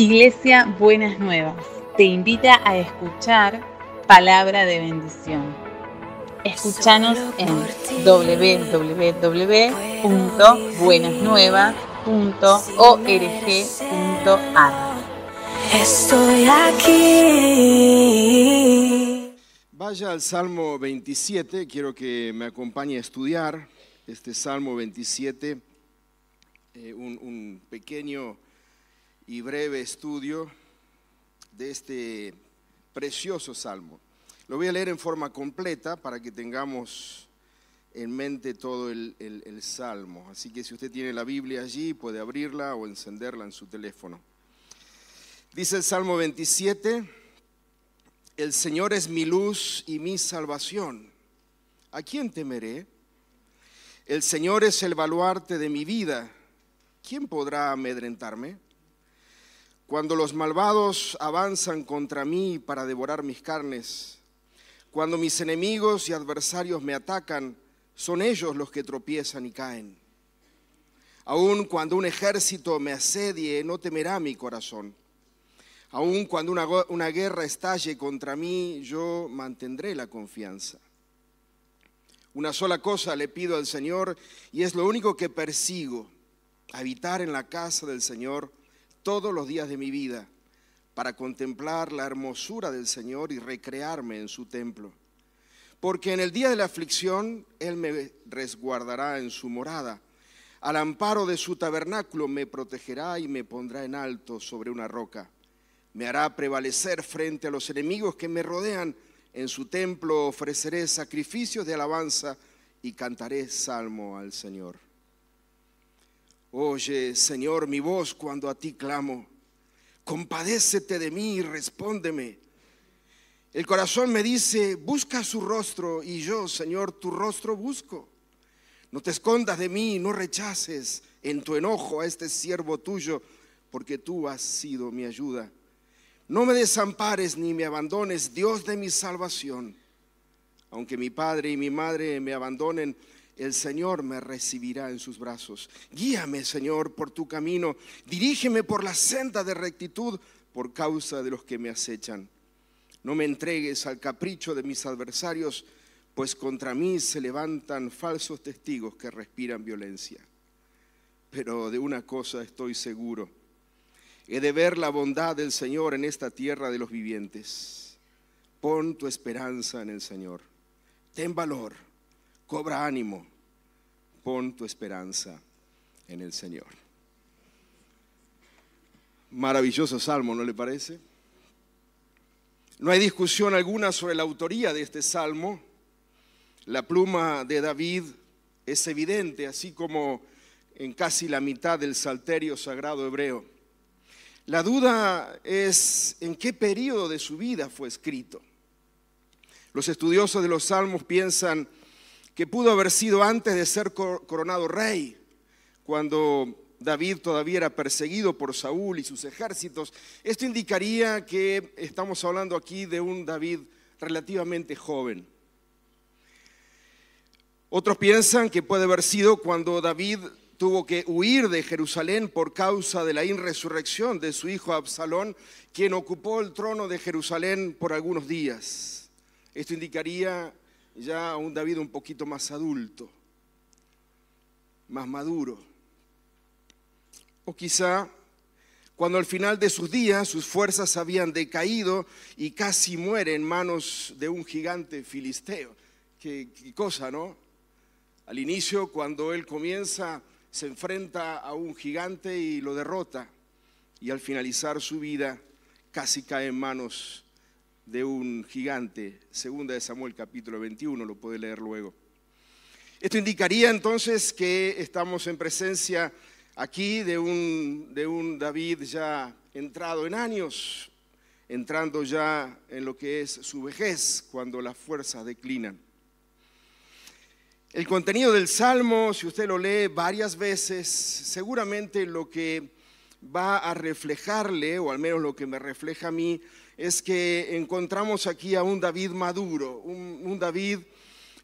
Iglesia Buenas Nuevas te invita a escuchar palabra de bendición. Escúchanos en www.buenasnuevas.org.ar. Estoy aquí. Vaya al Salmo 27, quiero que me acompañe a estudiar este Salmo 27, eh, un, un pequeño y breve estudio de este precioso salmo. Lo voy a leer en forma completa para que tengamos en mente todo el, salmo. Así que si usted tiene la Biblia allí, puede abrirla o encenderla en su teléfono. Dice el Salmo 27, el Señor es mi luz y mi salvación. ¿A quién temeré? El Señor es el baluarte de mi vida. ¿Quién podrá amedrentarme? Cuando los malvados avanzan contra mí para devorar mis carnes, cuando mis enemigos y adversarios me atacan, son ellos los que tropiezan y caen. Aun cuando un ejército me asedie, no temerá mi corazón. Aun cuando una, una guerra estalle contra mí, yo mantendré la confianza. Una sola cosa le pido al Señor y es lo único que persigo, habitar en la casa del Señor todos los días de mi vida para contemplar la hermosura del Señor y recrearme en su templo. Porque en el día de la aflicción Él me resguardará en su morada. Al amparo de su tabernáculo me protegerá y me pondrá en alto sobre una roca. Me hará prevalecer frente a los enemigos que me rodean. En su templo ofreceré sacrificios de alabanza y cantaré salmo al Señor. Oye, Señor, mi voz cuando a ti clamo. Compadécete de mí y respóndeme. El corazón me dice, busca su rostro y yo, Señor, tu rostro busco. No te escondas de mí, no rechaces en tu enojo a este siervo tuyo, porque tú has sido mi ayuda. No me desampares ni me abandones, Dios de mi salvación. Aunque mi padre y mi madre me abandonen, el Señor me recibirá en sus brazos. Guíame, Señor, por tu camino. Dirígeme por la senda de rectitud por causa de los que me acechan. No me entregues al capricho de mis adversarios, pues contra mí se levantan falsos testigos que respiran violencia. Pero de una cosa estoy seguro. He de ver la bondad del Señor en esta tierra de los vivientes. Pon tu esperanza en el Señor. Ten valor, cobra ánimo. Pon tu esperanza en el Señor. Maravilloso salmo, ¿no le parece? No hay discusión alguna sobre la autoría de este salmo. La pluma de David es evidente, así como en casi la mitad del salterio sagrado hebreo. La duda es en qué periodo de su vida fue escrito. Los estudiosos de los salmos piensan que pudo haber sido antes de ser cor- coronado rey, cuando David todavía era perseguido por Saúl y sus ejércitos. Esto indicaría que estamos hablando aquí de un David relativamente joven. Otros piensan que puede haber sido cuando David tuvo que huir de Jerusalén por causa de la inresurrección de su hijo Absalón, quien ocupó el trono de Jerusalén por algunos días. Esto indicaría ya un David un poquito más adulto, más maduro. O quizá cuando al final de sus días sus fuerzas habían decaído y casi muere en manos de un gigante filisteo. Qué, qué cosa, ¿no? Al inicio, cuando él comienza, se enfrenta a un gigante y lo derrota. Y al finalizar su vida, casi cae en manos de un gigante. Segunda de Samuel capítulo 21, lo puede leer luego. Esto indicaría entonces que estamos en presencia aquí de un, de un David ya entrado en años, entrando ya en lo que es su vejez, cuando las fuerzas declinan. El contenido del Salmo, si usted lo lee varias veces, seguramente lo que va a reflejarle, o al menos lo que me refleja a mí, es que encontramos aquí a un David maduro, un, David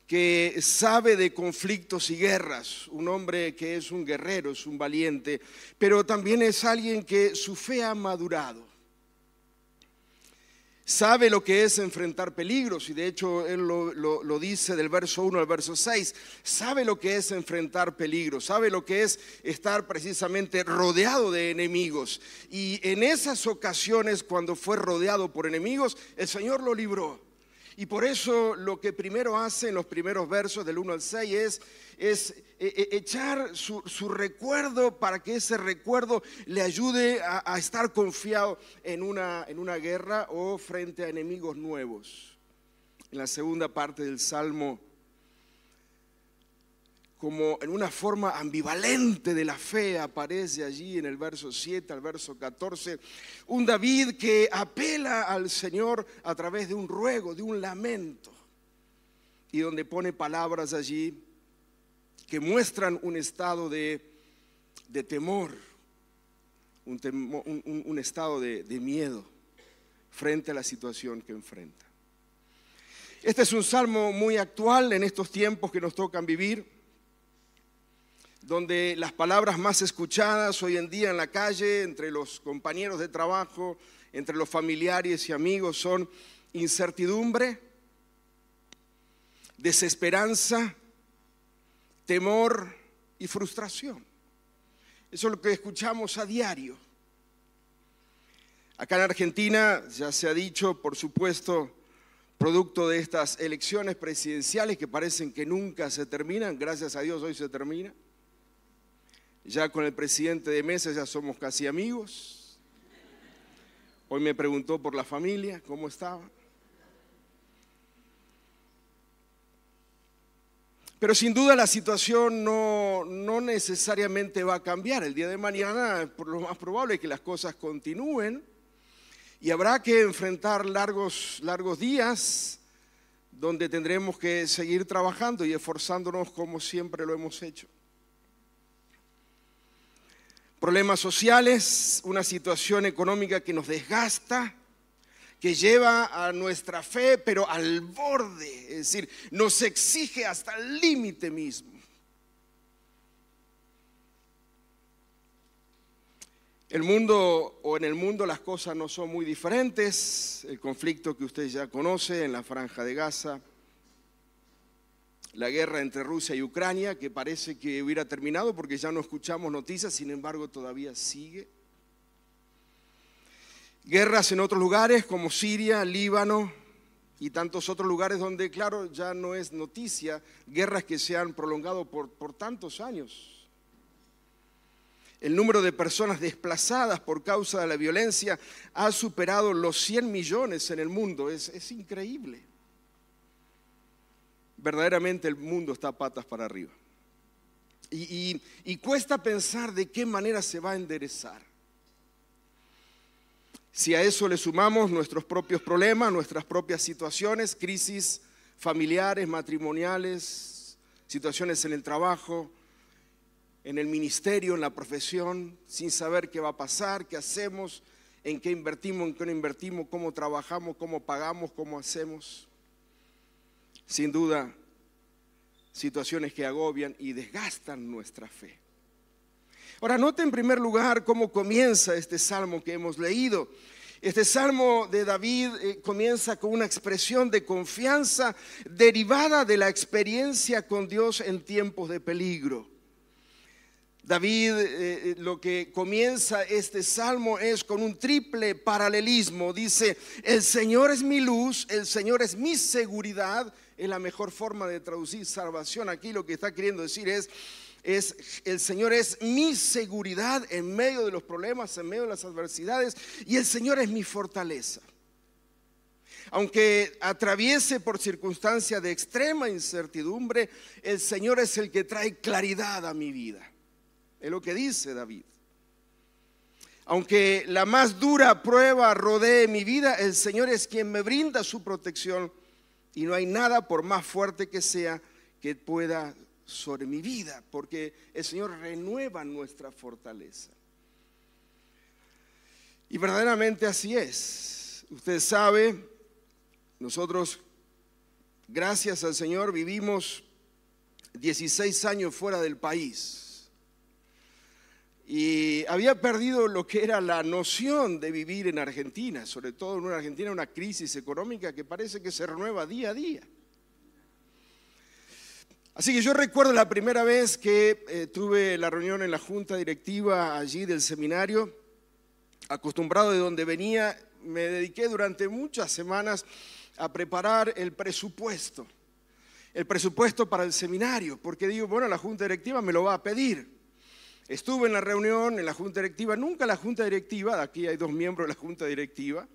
que sabe de conflictos y guerras, un hombre que es un guerrero, es un valiente, pero también es alguien que su fe ha madurado sabe lo que es enfrentar peligros, y de hecho él lo, dice del verso 1 al verso 6, sabe lo que es enfrentar peligros, sabe lo que es estar precisamente rodeado de enemigos. Y en esas ocasiones, cuando fue rodeado por enemigos, el Señor lo libró. Y por eso lo que primero hace en los primeros versos del 1 al 6 es, es e, e, echar su, recuerdo para que ese recuerdo le ayude a, estar confiado en una, en una guerra o frente a enemigos nuevos. En la segunda parte del Salmo como en una forma ambivalente de la fe aparece allí en el verso 7 al verso 14, un David que apela al Señor a través de un ruego, de un lamento, y donde pone palabras allí que muestran un estado de, temor, un, estado de miedo frente a la situación que enfrenta. Este es un salmo muy actual en estos tiempos que nos tocan vivir donde las palabras más escuchadas hoy en día en la calle, entre los compañeros de trabajo, entre los familiares y amigos, son incertidumbre, desesperanza, temor y frustración. Eso es lo que escuchamos a diario. Acá en Argentina ya se ha dicho, por supuesto, producto de estas elecciones presidenciales que parecen que nunca se terminan, gracias a Dios hoy se termina. Ya con el presidente de mesa ya somos casi amigos. Hoy me preguntó por la familia, cómo estaba. Pero sin duda la situación no, no, necesariamente va a cambiar. El día de mañana, por lo más probable es que las cosas continúen y habrá que enfrentar largos, largos días donde tendremos que seguir trabajando y esforzándonos como siempre lo hemos hecho problemas sociales, una situación económica que nos desgasta, que lleva a nuestra fe, pero al borde, es decir, nos exige hasta el límite mismo. El mundo o en el mundo las cosas no son muy diferentes. El conflicto que usted ya conoce en la franja de Gaza, la guerra entre Rusia y Ucrania, que parece que hubiera terminado porque ya no escuchamos noticias, sin embargo todavía sigue. Guerras en otros lugares como Siria, Líbano y tantos otros lugares donde, claro, ya no es noticia, guerras que se han prolongado por, por tantos años. El número de personas desplazadas por causa de la violencia ha superado los 100 millones en el mundo, es, es increíble verdaderamente el mundo está patas para arriba. Y, cuesta pensar de qué manera se va a enderezar. Si a eso le sumamos nuestros propios problemas, nuestras propias situaciones, crisis familiares, matrimoniales, situaciones en el trabajo, en el ministerio, en la profesión, sin saber qué va a pasar, qué hacemos, en qué invertimos, en qué no invertimos, cómo trabajamos, cómo pagamos, cómo hacemos sin duda, situaciones que agobian y desgastan nuestra fe. Ahora, note en primer lugar cómo comienza este salmo que hemos leído. Este salmo de David eh, comienza con una expresión de confianza derivada de la experiencia con Dios en tiempos de peligro. David eh, eh, lo que comienza este salmo es con un triple paralelismo. Dice, el Señor es mi luz, el Señor es mi seguridad es la mejor forma de traducir salvación. Aquí lo que está queriendo decir es, es el Señor es mi seguridad en medio de los problemas, en medio de las adversidades, y el Señor es mi fortaleza. Aunque atraviese por circunstancias de extrema incertidumbre, el Señor es el que trae claridad a mi vida. Es lo que dice David. Aunque la más dura prueba rodee mi vida, el Señor es quien me brinda su protección y no hay nada, por más fuerte que sea, que pueda sobre mi vida, porque el Señor renueva nuestra fortaleza. Y verdaderamente así es. Usted sabe, nosotros gracias al Señor, vivimos 16 años fuera del país. Y había perdido lo que era la noción de vivir en Argentina, sobre todo en una Argentina, una crisis económica que parece que se renueva día a día. Así que yo recuerdo la primera vez que eh, tuve la reunión en la junta directiva allí del seminario, acostumbrado de donde venía, me dediqué durante muchas semanas a preparar el presupuesto, el presupuesto para el seminario, porque digo, bueno, la junta directiva me lo va a pedir. Estuve en la reunión, en la junta directiva, nunca la junta directiva, aquí hay dos miembros de la junta directiva,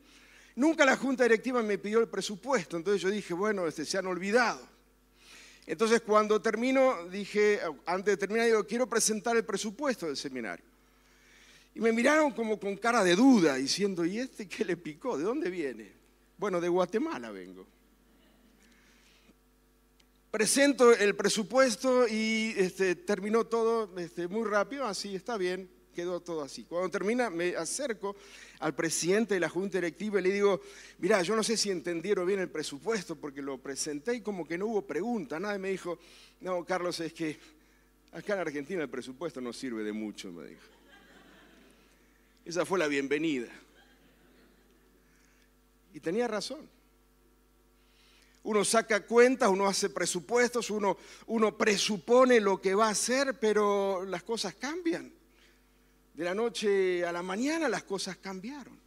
nunca la junta directiva me pidió el presupuesto, entonces yo dije, bueno, este, se han olvidado. Entonces cuando termino, dije, antes de terminar, digo, quiero presentar el presupuesto del seminario. Y me miraron como con cara de duda, diciendo, ¿y este qué le picó? ¿De dónde viene? Bueno, de Guatemala vengo. Presento el presupuesto y este, terminó todo este, muy rápido, así está bien, quedó todo así. Cuando termina, me acerco al presidente de la Junta Directiva y le digo, mira, yo no sé si entendieron bien el presupuesto porque lo presenté y como que no hubo pregunta. Nadie me dijo, no, Carlos, es que acá en Argentina el presupuesto no sirve de mucho, me dijo. Esa fue la bienvenida. Y tenía razón. Uno saca cuentas, uno hace presupuestos, uno, uno presupone lo que va a hacer, pero las cosas cambian. De la noche a la mañana las cosas cambiaron.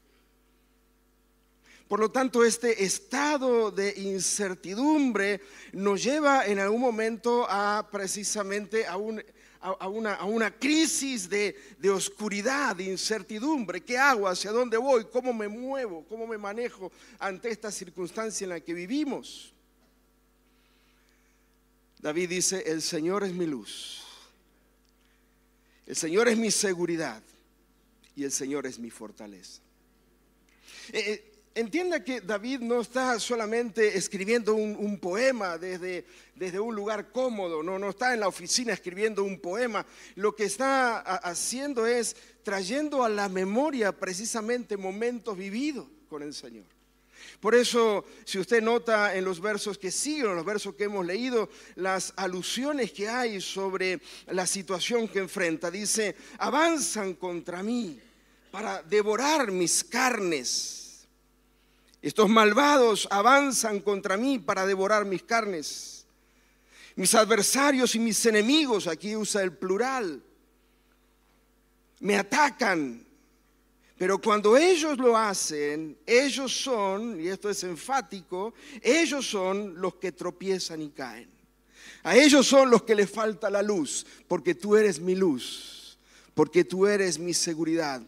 Por lo tanto, este estado de incertidumbre nos lleva en algún momento a precisamente a un, a, una, crisis de, de oscuridad, de incertidumbre. ¿Qué hago? ¿Hacia dónde voy? ¿Cómo me muevo? ¿Cómo me manejo ante esta circunstancia en la que vivimos? David dice, el Señor es mi luz el Señor es mi seguridad y el Señor es mi fortaleza. Eh, eh, entienda que David no está solamente escribiendo un, poema desde, desde, un lugar cómodo, no, no está en la oficina escribiendo un poema. Lo que está haciendo es trayendo a la memoria precisamente momentos vividos con el Señor. Por eso, si usted nota en los versos que siguen, en los versos que hemos leído, las alusiones que hay sobre la situación que enfrenta, dice, avanzan contra mí para devorar mis carnes. Estos malvados avanzan contra mí para devorar mis carnes. Mis adversarios y mis enemigos, aquí usa el plural, me atacan pero cuando ellos lo hacen, ellos son, y esto es enfático, ellos son los que tropiezan y caen. A ellos son los que les falta la luz, porque tú eres mi luz, porque tú eres mi seguridad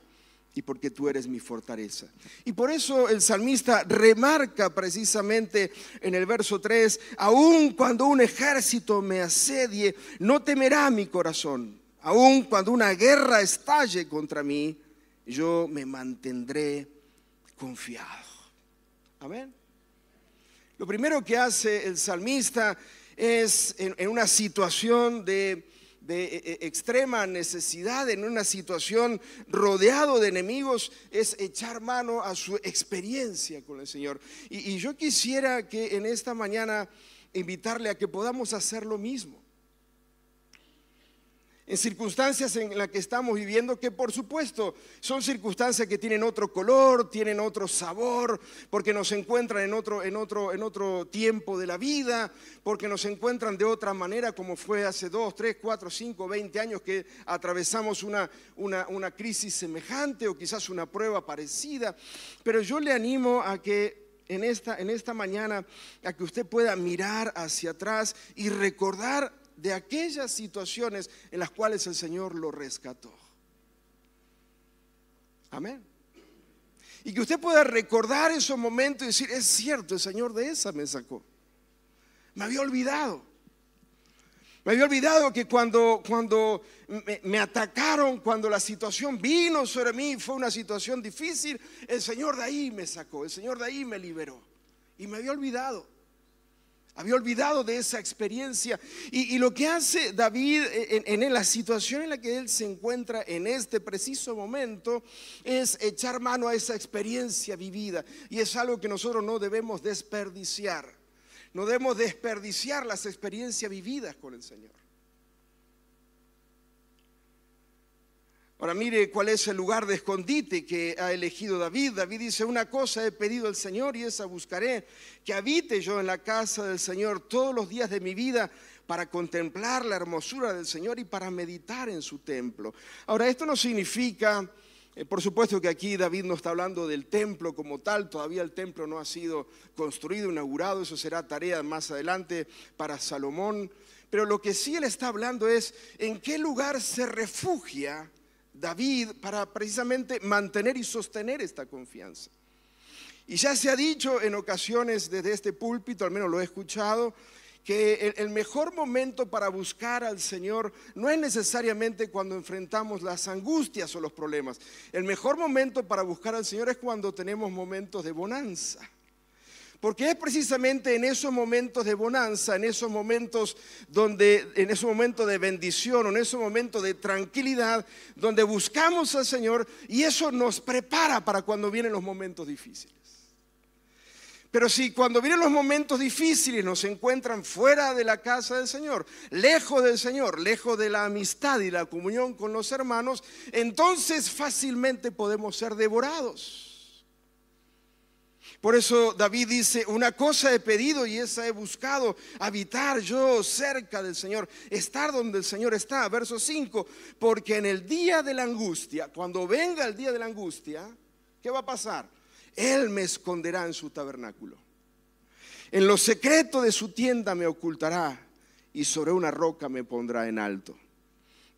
y porque tú eres mi fortaleza. Y por eso el salmista remarca precisamente en el verso 3, aun cuando un ejército me asedie, no temerá mi corazón, aun cuando una guerra estalle contra mí yo me mantendré confiado. Amén. Lo primero que hace el salmista es en, una situación de, e, e, extrema necesidad, en una situación rodeado de enemigos, es echar mano a su experiencia con el Señor. y yo quisiera que en esta mañana invitarle a que podamos hacer lo mismo en circunstancias en las que estamos viviendo, que por supuesto son circunstancias que tienen otro color, tienen otro sabor, porque nos encuentran en otro, en otro, en otro tiempo de la vida, porque nos encuentran de otra manera, como fue hace dos, tres, cuatro, cinco, veinte años que atravesamos una, una, una crisis semejante o quizás una prueba parecida. Pero yo le animo a que en esta, en esta mañana a que usted pueda mirar hacia atrás y recordar de aquellas situaciones en las cuales el Señor lo rescató. Amén. Y que usted pueda recordar esos momentos y decir, es cierto, el Señor de esa me sacó. Me había olvidado. Me había olvidado que cuando, cuando me, me, atacaron, cuando la situación vino sobre mí, fue una situación difícil, el Señor de ahí me sacó, el Señor de ahí me liberó. Y me había olvidado. Había olvidado de esa experiencia. Y, lo que hace David en, la situación en la que él se encuentra en este preciso momento es echar mano a esa experiencia vivida. Y es algo que nosotros no debemos desperdiciar. No debemos desperdiciar las experiencias vividas con el Señor. Ahora mire cuál es el lugar de escondite que ha elegido David. David dice, una cosa he pedido al Señor y esa buscaré, que habite yo en la casa del Señor todos los días de mi vida para contemplar la hermosura del Señor y para meditar en su templo. Ahora, esto no significa eh, por supuesto que aquí David no está hablando del templo como tal, todavía el templo no ha sido construido, inaugurado, eso será tarea más adelante para Salomón. Pero lo que sí él está hablando es en qué lugar se refugia David para precisamente mantener y sostener esta confianza. Y ya se ha dicho en ocasiones desde este púlpito, al menos lo he escuchado, que el, mejor momento para buscar al Señor no es necesariamente cuando enfrentamos las angustias o los problemas. El mejor momento para buscar al Señor es cuando tenemos momentos de bonanza. Porque es precisamente en esos momentos de bonanza, en esos momentos donde, en esos momentos de bendición, en esos momentos de tranquilidad, donde buscamos al Señor y eso nos prepara para cuando vienen los momentos difíciles. Pero si cuando vienen los momentos difíciles nos encuentran fuera de la casa del Señor, lejos del Señor, lejos de la amistad y la comunión con los hermanos, entonces fácilmente podemos ser devorados. Por eso David dice, una cosa he pedido y esa he buscado, habitar yo cerca del Señor, estar donde el Señor está. Verso 5, porque en el día de la angustia, cuando venga el día de la angustia, ¿qué va a pasar? Él me esconderá en su tabernáculo. En lo secreto de su tienda me ocultará y sobre una roca me pondrá en alto.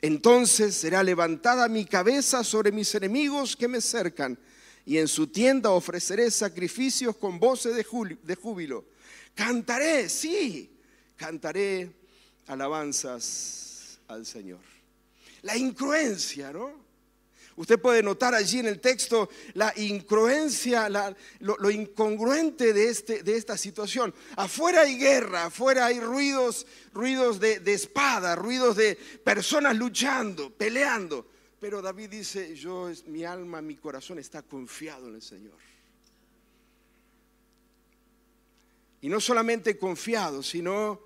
Entonces será levantada mi cabeza sobre mis enemigos que me cercan y en su tienda ofreceré sacrificios con voces de júbilo. Cantaré, sí, cantaré alabanzas al Señor. La incruencia, ¿no? Usted puede notar allí en el texto la incongruencia, lo, incongruente de, este, de, esta situación. Afuera hay guerra, afuera hay ruidos, ruidos de, de espada, ruidos de personas luchando, peleando. Pero David dice, yo, mi alma, mi corazón está confiado en el Señor. Y no solamente confiado, sino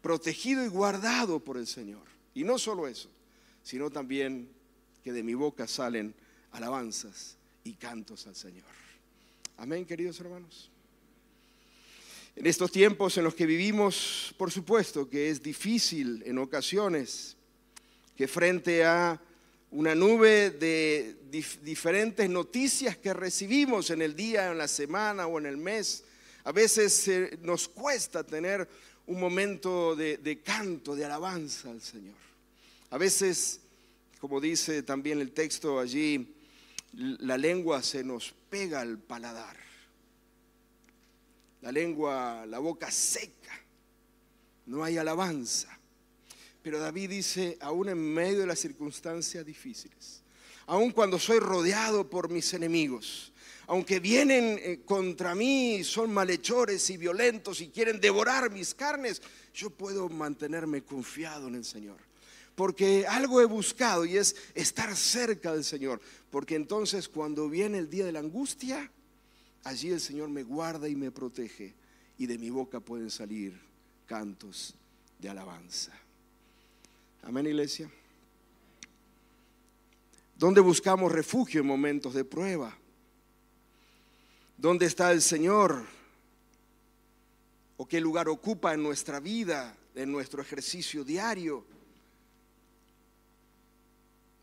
protegido y guardado por el Señor. Y no solo eso, sino también que de mi boca salen alabanzas y cantos al Señor. Amén, queridos hermanos. En estos tiempos en los que vivimos, por supuesto que es difícil en ocasiones que frente a una nube de diferentes noticias que recibimos en el día, en la semana o en el mes, a veces eh, nos cuesta tener un momento de canto, de alabanza al Señor. A veces como dice también el texto allí, la lengua se nos pega al paladar. La lengua, la boca seca. No hay alabanza. Pero David dice, aún en medio de las circunstancias difíciles, aun cuando soy rodeado por mis enemigos, aunque vienen eh, contra mí, son malhechores y violentos y quieren devorar mis carnes, yo puedo mantenerme confiado en el Señor. Porque algo he buscado y es estar cerca del Señor, porque entonces cuando viene el día de la angustia, allí el Señor me guarda y me protege. Y de mi boca pueden salir cantos de alabanza. Amén, iglesia. ¿Dónde buscamos refugio en momentos de prueba? ¿Dónde está el Señor? ¿O qué lugar ocupa en nuestra vida, en nuestro ejercicio diario?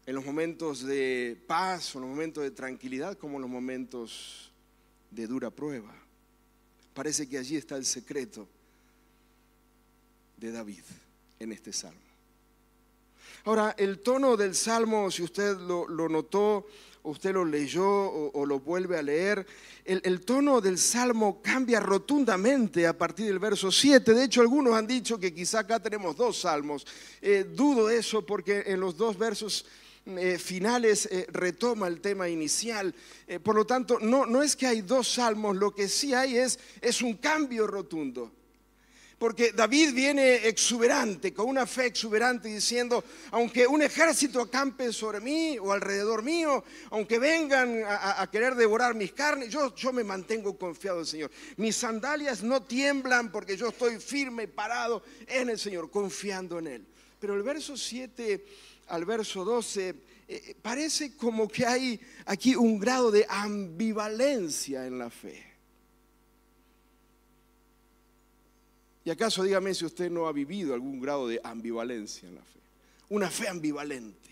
en los momentos de paz en los momentos de tranquilidad como en los momentos de dura prueba. Parece que allí está el secreto de David en este salmo. Ahora, el tono del salmo, si usted lo, notó, usted lo leyó o, lo vuelve a leer, el, tono del salmo cambia rotundamente a partir del verso 7. De hecho, algunos han dicho que quizá acá tenemos dos salmos. Eh, dudo eso porque en los dos versos eh, finales eh, retoma el tema inicial. Por lo tanto, no, no es que hay dos salmos, lo que sí hay es, es un cambio rotundo. Porque David viene exuberante, con una fe exuberante, diciendo, aunque un ejército acampe sobre mí o alrededor mío, aunque vengan a, querer devorar mis carnes, yo, yo me mantengo confiado en el Señor. Mis sandalias no tiemblan porque yo estoy firme, parado en el Señor, confiando en Él. Pero el verso 7 al verso 12 eh, eh, parece como que hay aquí un grado de ambivalencia en la fe. ¿Y acaso dígame si usted no ha vivido algún grado de ambivalencia en la fe? Una fe ambivalente.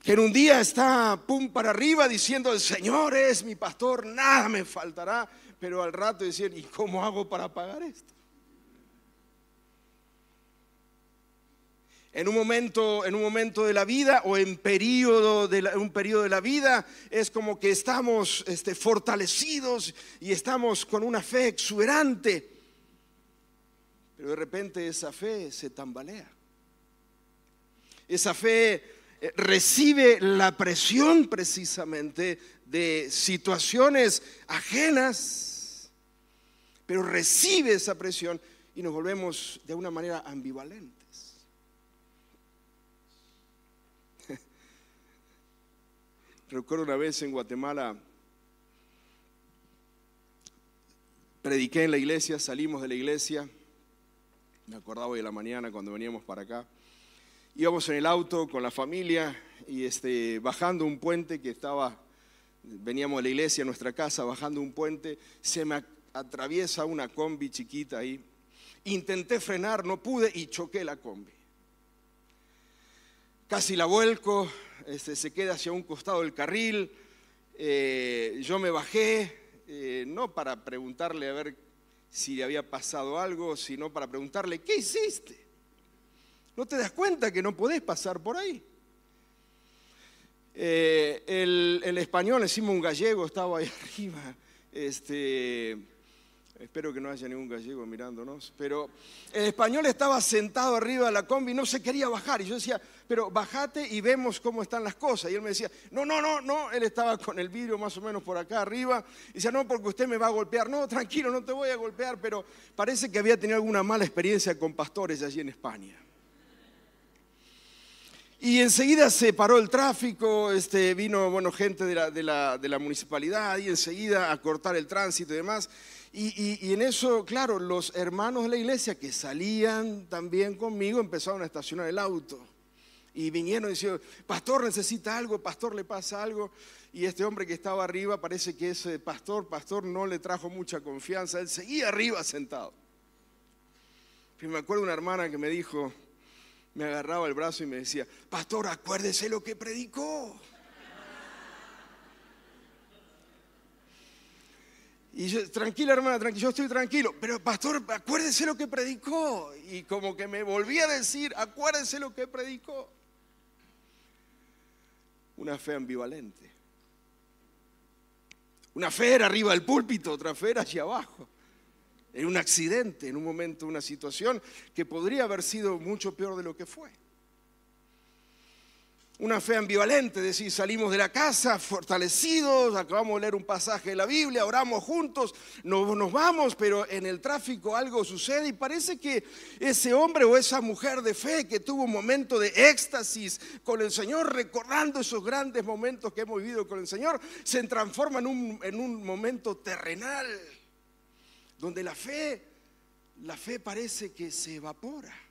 Que en un día está pum para arriba diciendo, el Señor es mi pastor, nada me faltará, pero al rato decir, ¿y cómo hago para pagar esto? En un momento, en un momento de la vida o en periodo de un periodo de la vida es como que estamos este, fortalecidos y estamos con una fe exuberante, pero de repente esa fe se tambalea. Esa fe eh, recibe la presión precisamente de situaciones ajenas, pero recibe esa presión y nos volvemos de una manera ambivalente. Recuerdo una vez en Guatemala, prediqué en la iglesia, salimos de la iglesia, me acordaba hoy de la mañana cuando veníamos para acá, íbamos en el auto con la familia y este, bajando un puente que estaba, veníamos de la iglesia a nuestra casa, bajando un puente, se me atraviesa una combi chiquita ahí, intenté frenar, no pude y choqué la combi. Casi la vuelco, este, se queda hacia un costado del carril. Eh, yo me bajé, eh, no para preguntarle a ver si le había pasado algo, sino para preguntarle, ¿qué hiciste? ¿No te das cuenta que no podés pasar por ahí? Eh, el, el, español, encima un gallego, estaba ahí arriba. Este, Espero que no haya ningún gallego mirándonos. Pero el español estaba sentado arriba de la combi y no se quería bajar. Y yo decía, pero bajate y vemos cómo están las cosas. Y él me decía, no, no, no, no. Él estaba con el vidrio más o menos por acá arriba. Y decía, no, porque usted me va a golpear. No, tranquilo, no te voy a golpear. Pero parece que había tenido alguna mala experiencia con pastores allí en España. Y enseguida se paró el tráfico, este, vino bueno, gente de la, de, la, de la municipalidad y enseguida a cortar el tránsito y demás. Y, en eso, claro, los hermanos de la iglesia que salían también conmigo empezaron a estacionar el auto. Y vinieron diciendo, pastor necesita algo, pastor le pasa algo. Y este hombre que estaba arriba, parece que ese pastor, pastor no le trajo mucha confianza. Él seguía arriba sentado. Y me acuerdo una hermana que me dijo, me agarraba el brazo y me decía, pastor, acuérdese lo que predicó. Y yo, tranquila hermana, tranquila, yo estoy tranquilo, pero pastor, acuérdese lo que predicó. Y como que me volví a decir, acuérdese lo que predicó. Una fe ambivalente. Una fe era arriba del púlpito, otra fe era hacia abajo. En un accidente, en un momento, una situación que podría haber sido mucho peor de lo que fue una fe ambivalente, decir, salimos de la casa fortalecidos, acabamos de leer un pasaje de la Biblia, oramos juntos, nos, nos vamos, pero en el tráfico algo sucede y parece que ese hombre o esa mujer de fe que tuvo un momento de éxtasis con el Señor, recordando esos grandes momentos que hemos vivido con el Señor, se transforma en un, en un momento terrenal, donde la fe, la fe parece que se evapora.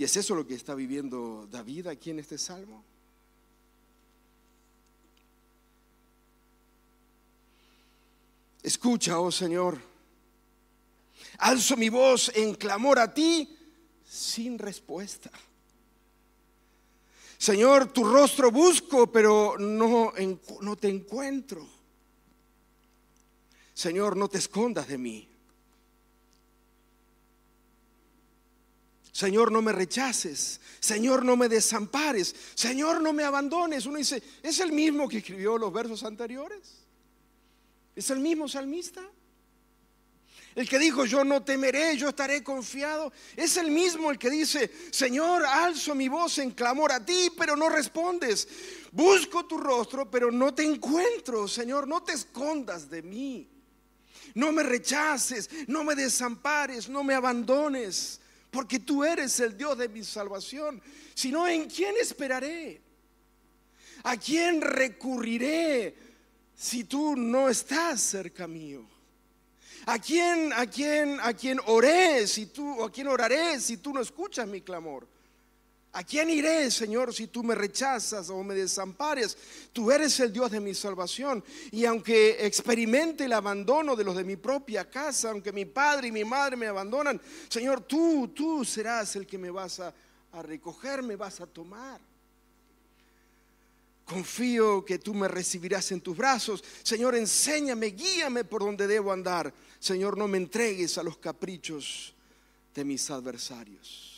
¿Y es eso lo que está viviendo David aquí en este salmo? Escucha, oh Señor, alzo mi voz en clamor a ti sin respuesta. Señor, tu rostro busco, pero no, te encuentro. Señor, no te escondas de mí. Señor, no me rechaces. Señor, no me desampares. Señor, no me abandones. Uno dice, ¿es el mismo que escribió los versos anteriores? ¿Es el mismo salmista? El que dijo, yo no temeré, yo estaré confiado, es el mismo el que dice, Señor, alzo mi voz en clamor a ti, pero no respondes. Busco tu rostro, pero no te encuentro, Señor, no te escondas de mí. No me rechaces, no me desampares, no me abandones, porque tú eres el Dios de mi salvación. Sino, ¿en quién esperaré? ¿A quién recurriré si tú no estás cerca mío? ¿A quién, a quién, a quién oré si tú, a quién oraré si tú no escuchas mi clamor? ¿A quién iré, Señor, si tú me rechazas o me desampares? Tú eres el Dios de mi salvación. Y aunque experimente el abandono de los de mi propia casa, aunque mi padre y mi madre me abandonan, Señor, tú, tú serás el que me vas a, a recoger, me vas a tomar. Confío que tú me recibirás en tus brazos. Señor, enséñame, guíame por donde debo andar. Señor, no me entregues a los caprichos de mis adversarios.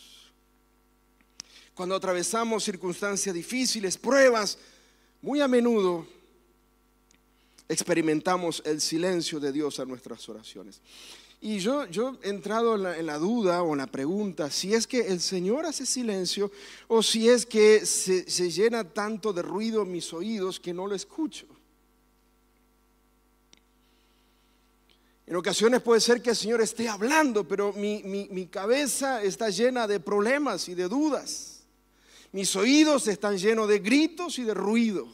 Cuando atravesamos circunstancias difíciles, pruebas, muy a menudo experimentamos el silencio de Dios a nuestras oraciones. Y yo, yo he entrado en la, duda o en la pregunta si es que el Señor hace silencio o si es que se, llena tanto de ruido mis oídos que no lo escucho. En ocasiones puede ser que el Señor esté hablando, pero mi, mi, cabeza está llena de problemas y de dudas. Mis oídos están llenos de gritos y de ruido.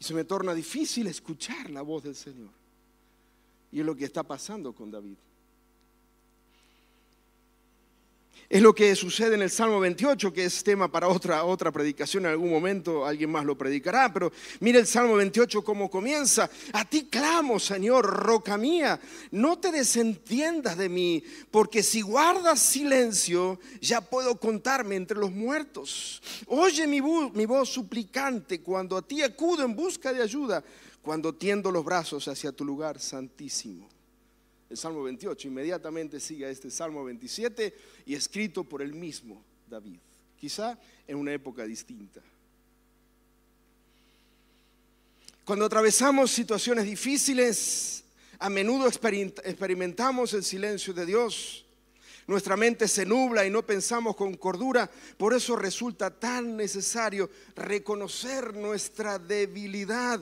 Y se me torna difícil escuchar la voz del Señor. Y es lo que está pasando con David. Es lo que sucede en el Salmo 28, que es tema para otra, otra predicación. En algún momento alguien más lo predicará. Pero mire el Salmo 28 cómo comienza. A ti clamo, Señor, roca mía. No te desentiendas de mí, porque si guardas silencio, ya puedo contarme entre los muertos. Oye mi, mi voz suplicante cuando a ti acudo en busca de ayuda cuando tiendo los brazos hacia tu lugar santísimo. El Salmo 28 inmediatamente sigue a este Salmo 27 y escrito por el mismo David, quizá en una época distinta. Cuando atravesamos situaciones difíciles, a menudo experimentamos el silencio de Dios. Nuestra mente se nubla y no pensamos con cordura. Por eso resulta tan necesario reconocer nuestra debilidad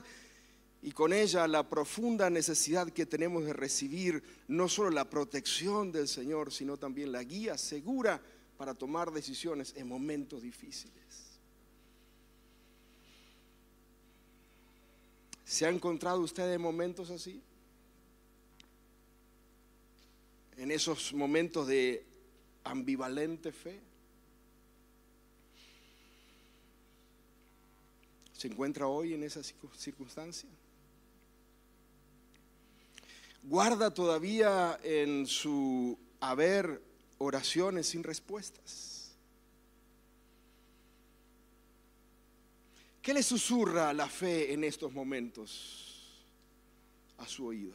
y con ella la profunda necesidad que tenemos de recibir no solo la protección del Señor, sino también la guía segura para tomar decisiones en momentos difíciles. ¿Se ha encontrado usted en momentos así? En esos momentos de ambivalente fe. ¿Se encuentra hoy en esa circunstancia? Guarda todavía en su haber oraciones sin respuestas. ¿Qué le susurra la fe en estos momentos a su oído?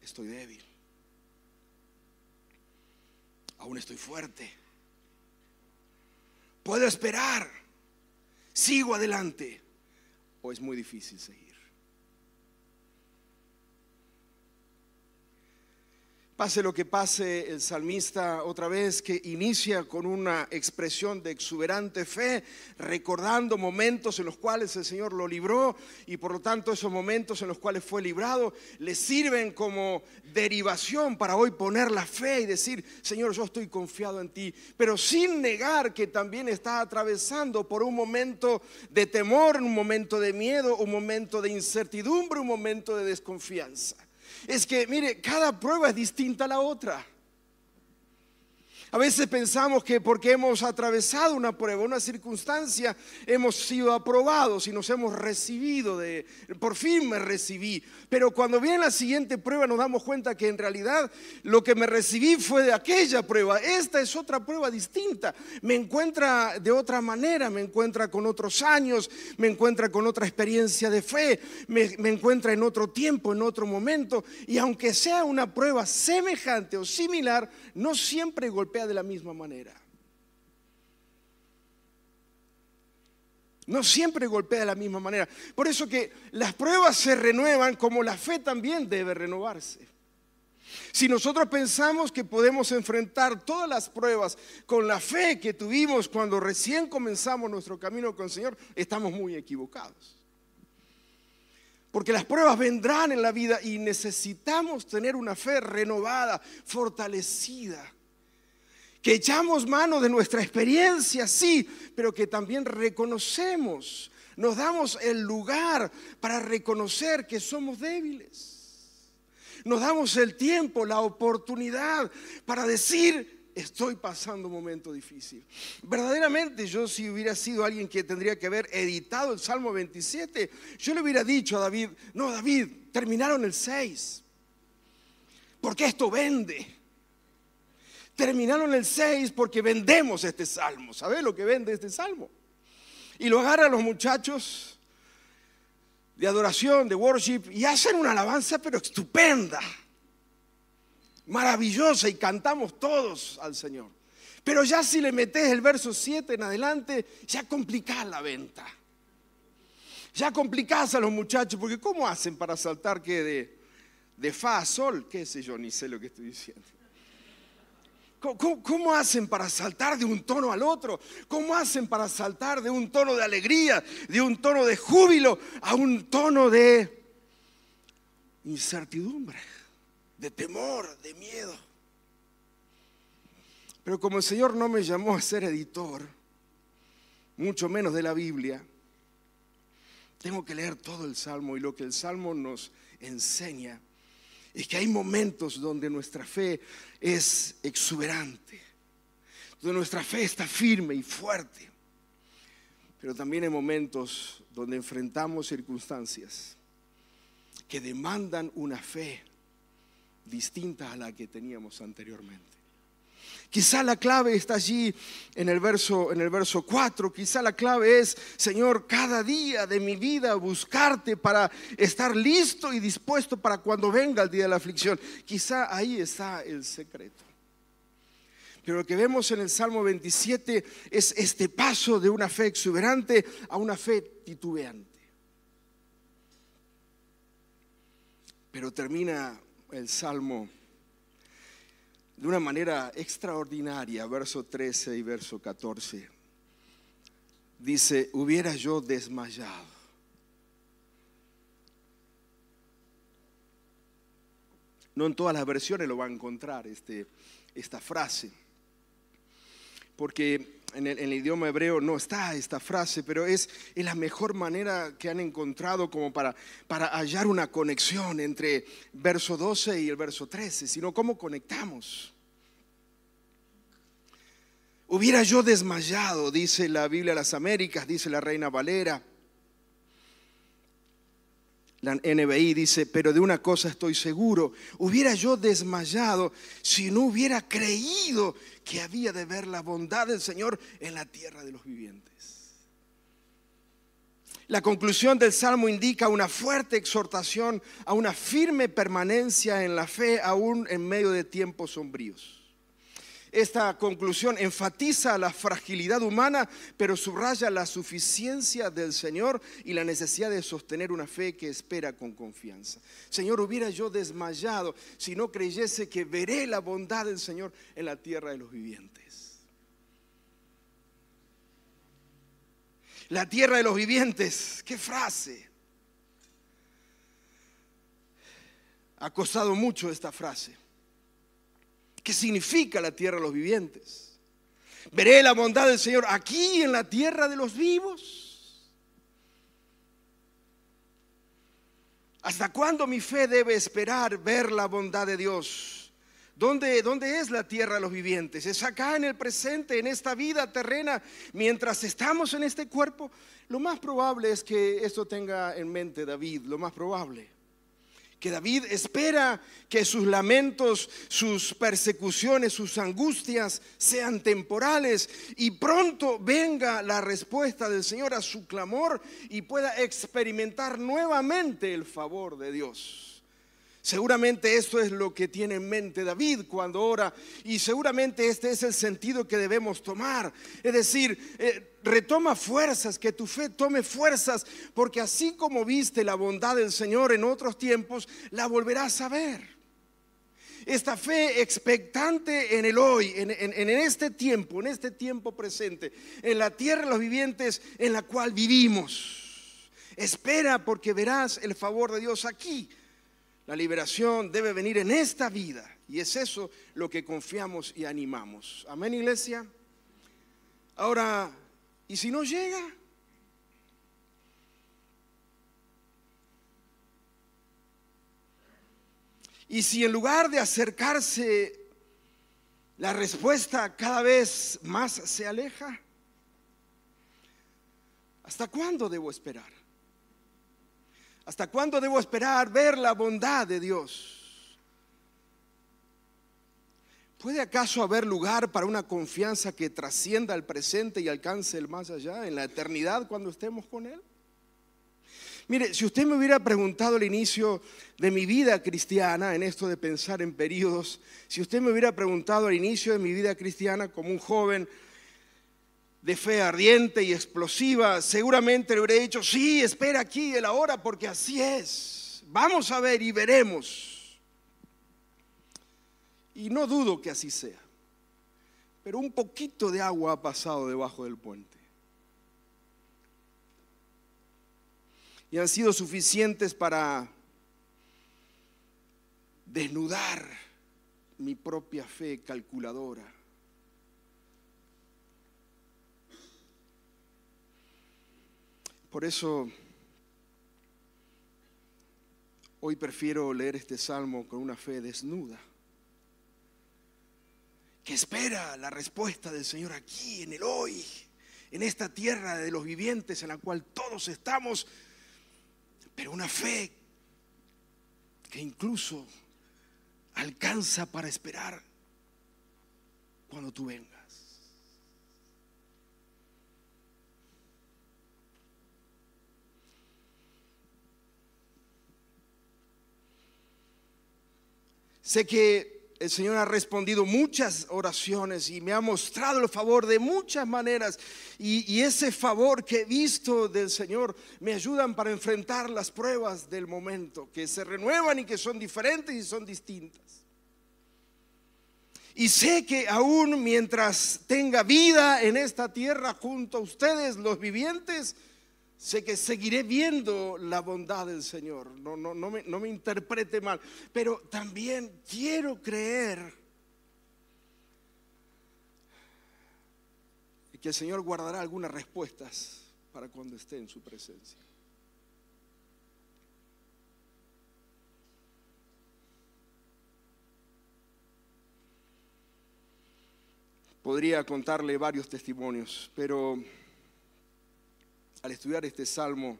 Estoy débil. Aún estoy fuerte. Puedo esperar. Sigo adelante o es muy difícil seguir. Pase lo que pase, el salmista otra vez que inicia con una expresión de exuberante fe, recordando momentos en los cuales el Señor lo libró y por lo tanto esos momentos en los cuales fue librado le sirven como derivación para hoy poner la fe y decir, Señor, yo estoy confiado en ti, pero sin negar que también está atravesando por un momento de temor, un momento de miedo, un momento de incertidumbre, un momento de desconfianza es que, mire, cada prueba es distinta a la otra. A veces pensamos que porque hemos atravesado una prueba, una circunstancia, hemos sido aprobados y nos hemos recibido de, por fin me recibí. Pero cuando viene la siguiente prueba nos damos cuenta que en realidad lo que me recibí fue de aquella prueba. Esta es otra prueba distinta. Me encuentra de otra manera, me encuentra con otros años, me encuentra con otra experiencia de fe, me, me encuentra en otro tiempo, en otro momento. Y aunque sea una prueba semejante o similar, no siempre golpea de la misma manera. No siempre golpea de la misma manera. Por eso que las pruebas se renuevan como la fe también debe renovarse. Si nosotros pensamos que podemos enfrentar todas las pruebas con la fe que tuvimos cuando recién comenzamos nuestro camino con el Señor, estamos muy equivocados. Porque las pruebas vendrán en la vida y necesitamos tener una fe renovada, fortalecida. Que echamos mano de nuestra experiencia, sí, pero que también reconocemos, nos damos el lugar para reconocer que somos débiles. Nos damos el tiempo, la oportunidad para decir, estoy pasando un momento difícil. Verdaderamente yo si hubiera sido alguien que tendría que haber editado el Salmo 27, yo le hubiera dicho a David, no David, terminaron el 6, porque esto vende. Terminaron el 6 porque vendemos este salmo. ¿Sabes lo que vende este salmo? Y lo agarran los muchachos de adoración, de worship, y hacen una alabanza pero estupenda, maravillosa, y cantamos todos al Señor. Pero ya si le metes el verso 7 en adelante, ya complicás la venta. Ya complicás a los muchachos, porque ¿cómo hacen para saltar que de, de fa a sol? ¿Qué sé yo? Ni sé lo que estoy diciendo. ¿Cómo, hacen para saltar de un tono al otro? ¿Cómo hacen para saltar de un tono de alegría, de un tono de júbilo a un tono de incertidumbre, de temor, de miedo? Pero como el Señor no me llamó a ser editor, mucho menos de la Biblia, tengo que leer todo el Salmo y lo que el Salmo nos enseña es que hay momentos donde nuestra fe es exuberante, donde nuestra fe está firme y fuerte, pero también hay momentos donde enfrentamos circunstancias que demandan una fe distinta a la que teníamos anteriormente. Quizá la clave está allí en el verso en el verso 4, quizá la clave es, Señor, cada día de mi vida buscarte para estar listo y dispuesto para cuando venga el día de la aflicción. Quizá ahí está el secreto. Pero lo que vemos en el Salmo 27 es este paso de una fe exuberante a una fe titubeante. Pero termina el Salmo de una manera extraordinaria, verso 13 y verso 14. Dice, hubiera yo desmayado. No en todas las versiones lo va a encontrar este, esta frase, porque en el, idioma hebreo no está esta frase, pero es, la mejor manera que han encontrado como para, para hallar una conexión entre verso 12 y el verso 13, sino cómo conectamos. Hubiera yo desmayado, dice la Biblia de las Américas, dice la Reina Valera. La NBI dice, pero de una cosa estoy seguro, hubiera yo desmayado si no hubiera creído que había de ver la bondad del Señor en la tierra de los vivientes. La conclusión del Salmo indica una fuerte exhortación a una firme permanencia en la fe aún en medio de tiempos sombríos. Esta conclusión enfatiza la fragilidad humana, pero subraya la suficiencia del Señor y la necesidad de sostener una fe que espera con confianza. Señor, hubiera yo desmayado si no creyese que veré la bondad del Señor en la tierra de los vivientes. La tierra de los vivientes, qué frase. Ha costado mucho esta frase. ¿Qué significa la tierra de los vivientes? Veré la bondad del Señor aquí en la tierra de los vivos. ¿Hasta cuándo mi fe debe esperar ver la bondad de Dios? ¿Dónde, ¿Dónde, es la tierra de los vivientes? ¿Es acá en el presente, en esta vida terrena, mientras estamos en este cuerpo? Lo más probable es que esto tenga en mente David, lo más probable que David espera que sus lamentos, sus persecuciones, sus angustias sean temporales y pronto venga la respuesta del Señor a su clamor y pueda experimentar nuevamente el favor de Dios. Seguramente esto es lo que tiene en mente David cuando ora y seguramente este es el sentido que debemos tomar. Es decir, eh, retoma fuerzas, que tu fe tome fuerzas, porque así como viste la bondad del Señor en otros tiempos, la volverás a ver. Esta fe expectante en el hoy, en, en este tiempo, en este tiempo presente, en la tierra de los vivientes en la cual vivimos. Espera porque verás el favor de Dios aquí la liberación debe venir en esta vida. Y es eso lo que confiamos y animamos. Amén, iglesia. Ahora, ¿y si no llega? Y si en lugar de acercarse, la respuesta cada vez más se aleja, ¿hasta cuándo debo esperar? ¿Hasta cuándo debo esperar ver la bondad de Dios? ¿Puede acaso haber lugar para una confianza que trascienda el presente y alcance el más allá, en la eternidad cuando estemos con Él? Mire, si usted me hubiera preguntado al inicio de mi vida cristiana, en esto de pensar en periodos, si usted me hubiera preguntado al inicio de mi vida cristiana como un joven, de fe ardiente y explosiva, seguramente le hubiera dicho, sí, espera aquí el ahora, porque así es. Vamos a ver y veremos. Y no dudo que así sea. Pero un poquito de agua ha pasado debajo del puente. Y han sido suficientes para desnudar mi propia fe calculadora Por eso hoy prefiero leer este salmo con una fe desnuda, que espera la respuesta del Señor aquí, en el hoy, en esta tierra de los vivientes en la cual todos estamos, pero una fe que incluso alcanza para esperar cuando tú vengas. Sé que el Señor ha respondido muchas oraciones y me ha mostrado el favor de muchas maneras. Y, ese favor que he visto del Señor me ayudan para enfrentar las pruebas del momento, que se renuevan y que son diferentes y son distintas. Y sé que aún mientras tenga vida en esta tierra junto a ustedes, los vivientes, Sé que seguiré viendo la bondad del Señor, no, no, no, me, no me interprete mal, pero también quiero creer que el Señor guardará algunas respuestas para cuando esté en su presencia. Podría contarle varios testimonios, pero al estudiar este salmo,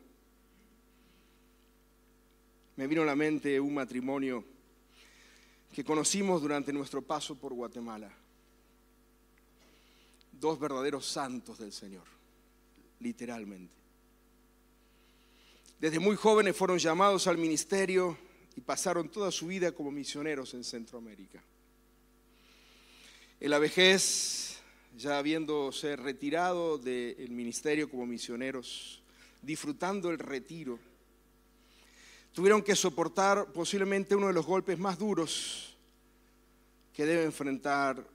me vino a la mente un matrimonio que conocimos durante nuestro paso por Guatemala. Dos verdaderos santos del Señor, literalmente. Desde muy jóvenes fueron llamados al ministerio y pasaron toda su vida como misioneros en Centroamérica. En la vejez ya habiéndose retirado del ministerio como misioneros, disfrutando el retiro, tuvieron que soportar posiblemente uno de los golpes más duros que deben enfrentar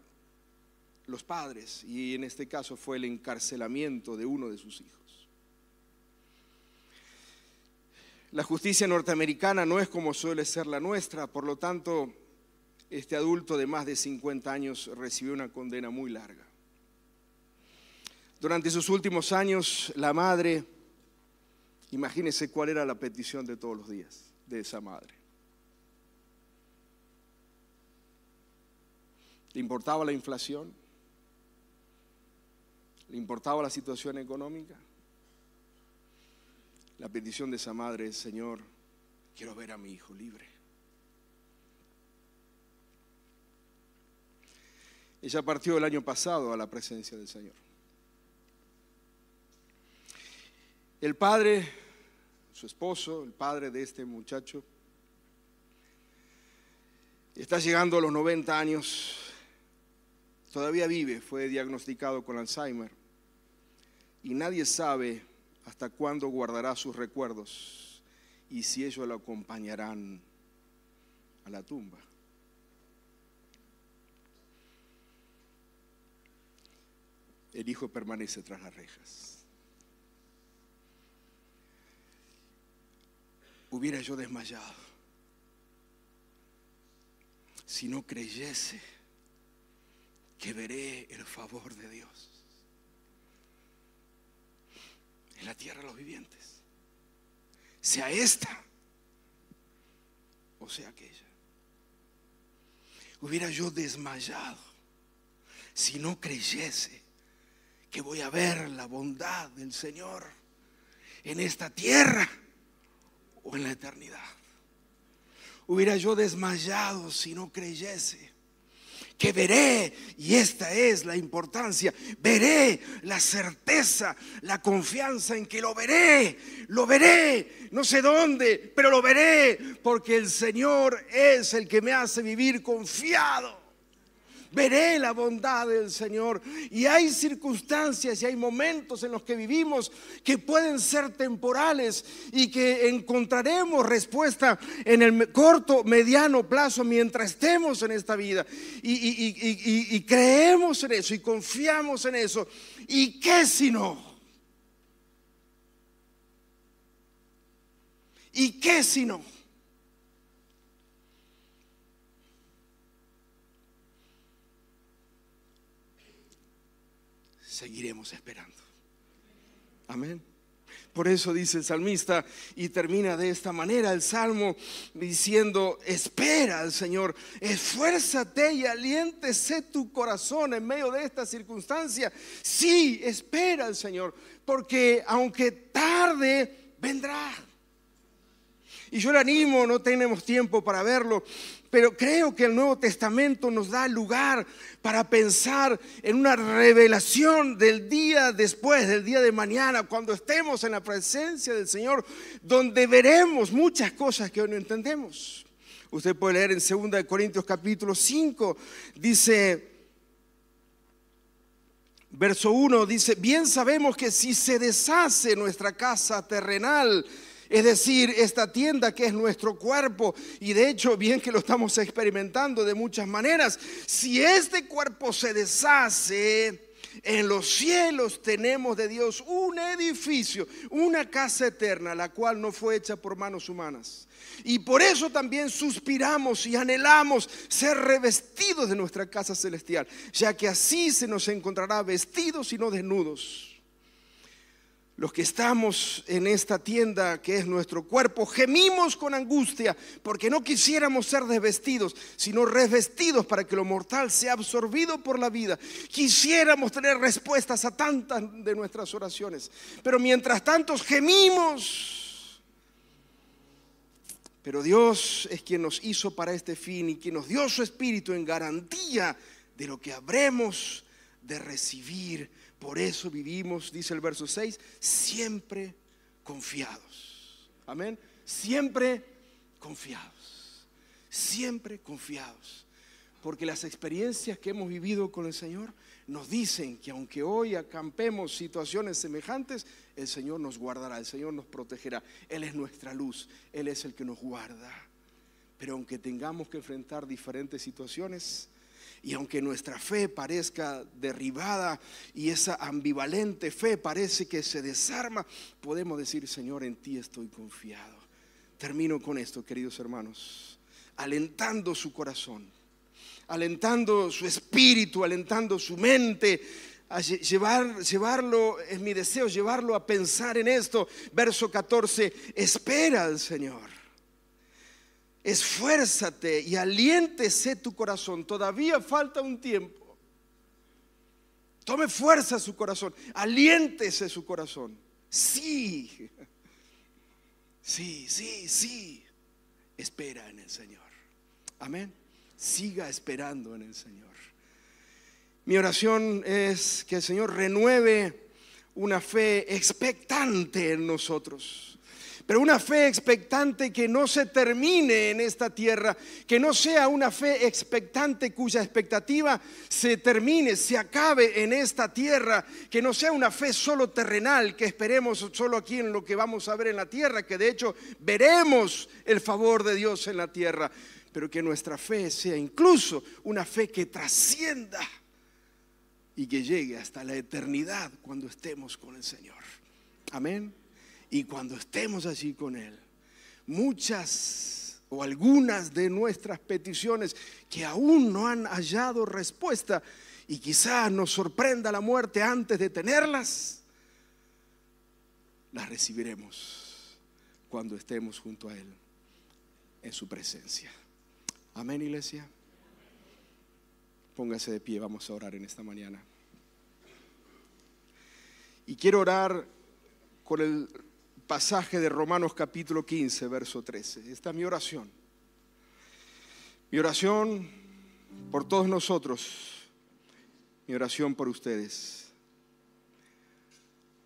los padres, y en este caso fue el encarcelamiento de uno de sus hijos. La justicia norteamericana no es como suele ser la nuestra, por lo tanto, este adulto de más de 50 años recibió una condena muy larga. Durante sus últimos años, la madre, imagínense cuál era la petición de todos los días de esa madre. ¿Le importaba la inflación? ¿Le importaba la situación económica? La petición de esa madre es, Señor, quiero ver a mi hijo libre. Ella partió el año pasado a la presencia del Señor. El padre, su esposo, el padre de este muchacho, Está llegando a los 90 años, todavía vive, fue diagnosticado con Alzheimer y nadie sabe hasta cuándo guardará sus recuerdos y si ellos lo acompañarán a la tumba. El hijo permanece tras las rejas. Hubiera yo desmayado si no creyese que veré el favor de Dios en la tierra de los vivientes, sea esta o sea aquella. Hubiera yo desmayado si no creyese que voy a ver la bondad del Señor en esta tierra o en la eternidad. Hubiera yo desmayado si no creyese que veré, y esta es la importancia, veré la certeza, la confianza en que lo veré, lo veré, no sé dónde, pero lo veré, porque el Señor es el que me hace vivir confiado veré la bondad del Señor. Y hay circunstancias y hay momentos en los que vivimos que pueden ser temporales y que encontraremos respuesta en el corto, mediano plazo mientras estemos en esta vida. Y, creemos en eso y confiamos en eso. ¿Y qué si no? ¿Y qué si no? Seguiremos esperando. Amén. Por eso dice el salmista y termina de esta manera el salmo diciendo, espera al Señor, esfuérzate y aliéntese tu corazón en medio de esta circunstancia. Sí, espera al Señor, porque aunque tarde, vendrá. Y yo le animo, no tenemos tiempo para verlo, pero creo que el Nuevo Testamento nos da lugar para pensar en una revelación del día después, del día de mañana, cuando estemos en la presencia del Señor, donde veremos muchas cosas que hoy no entendemos. Usted puede leer en 2 Corintios capítulo 5, dice, verso 1, dice, bien sabemos que si se deshace nuestra casa terrenal, es decir, esta tienda que es nuestro cuerpo, y de hecho bien que lo estamos experimentando de muchas maneras, si este cuerpo se deshace, en los cielos tenemos de Dios un edificio, una casa eterna, la cual no fue hecha por manos humanas. Y por eso también suspiramos y anhelamos ser revestidos de nuestra casa celestial, ya que así se nos encontrará vestidos y no desnudos los que estamos en esta tienda que es nuestro cuerpo, gemimos con angustia porque no quisiéramos ser desvestidos, sino revestidos para que lo mortal sea absorbido por la vida. Quisiéramos tener respuestas a tantas de nuestras oraciones, pero mientras tanto gemimos. Pero Dios es quien nos hizo para este fin y quien nos dio su espíritu en garantía de lo que habremos de recibir por eso vivimos, dice el verso 6, siempre confiados. Amén. Siempre confiados. Siempre confiados. Porque las experiencias que hemos vivido con el Señor nos dicen que aunque hoy acampemos situaciones semejantes, el Señor nos guardará, el Señor nos protegerá. Él es nuestra luz, Él es el que nos guarda. Pero aunque tengamos que enfrentar diferentes situaciones, y aunque nuestra fe parezca derribada y esa ambivalente fe parece que se desarma, podemos decir, Señor, en ti estoy confiado. Termino con esto, queridos hermanos, alentando su corazón, alentando su espíritu, alentando su mente. A llevar, llevarlo, es mi deseo, llevarlo a pensar en esto. Verso 14, espera al Señor esfuérzate y aliéntese tu corazón. Todavía falta un tiempo. Tome fuerza su corazón, aliéntese su corazón. Sí, sí, sí, sí. Espera en el Señor. Amén. Siga esperando en el Señor. Mi oración es que el Señor renueve una fe expectante en nosotros Pero una fe expectante que no se termine en esta tierra, que no sea una fe expectante cuya expectativa se termine, se acabe en esta tierra, que no sea una fe solo terrenal, que esperemos solo aquí en lo que vamos a ver en la tierra, que de hecho veremos el favor de Dios en la tierra, pero que nuestra fe sea incluso una fe que trascienda y que llegue hasta la eternidad cuando estemos con el Señor. Amén. Y cuando estemos allí con Él, muchas o algunas de nuestras peticiones que aún no han hallado respuesta y quizás nos sorprenda la muerte antes de tenerlas, las recibiremos cuando estemos junto a Él en su presencia. Amén, iglesia. Póngase de pie, vamos a orar en esta mañana. Y quiero orar con el pasaje de Romanos capítulo 15, verso 13. Esta es mi oración. Mi oración por todos nosotros, mi oración por ustedes.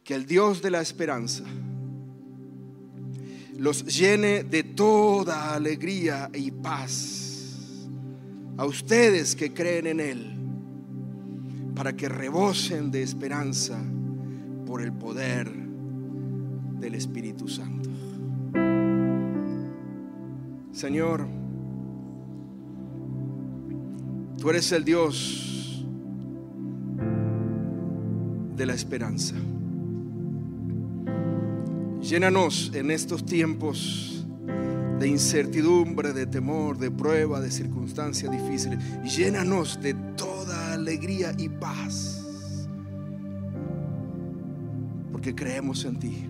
Que el Dios de la esperanza los llene de toda alegría y paz a ustedes que creen en Él, para que rebosen de esperanza por el poder del Espíritu Santo. Señor, tú eres el Dios de la esperanza. Llénanos en estos tiempos de incertidumbre, de temor, de prueba, de circunstancias difíciles. Llénanos de toda alegría y paz. Porque creemos en ti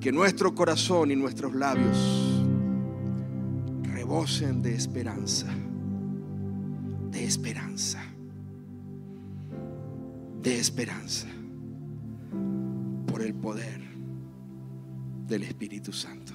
que nuestro corazón y nuestros labios rebosen de esperanza, de esperanza, de esperanza, por el poder del Espíritu Santo.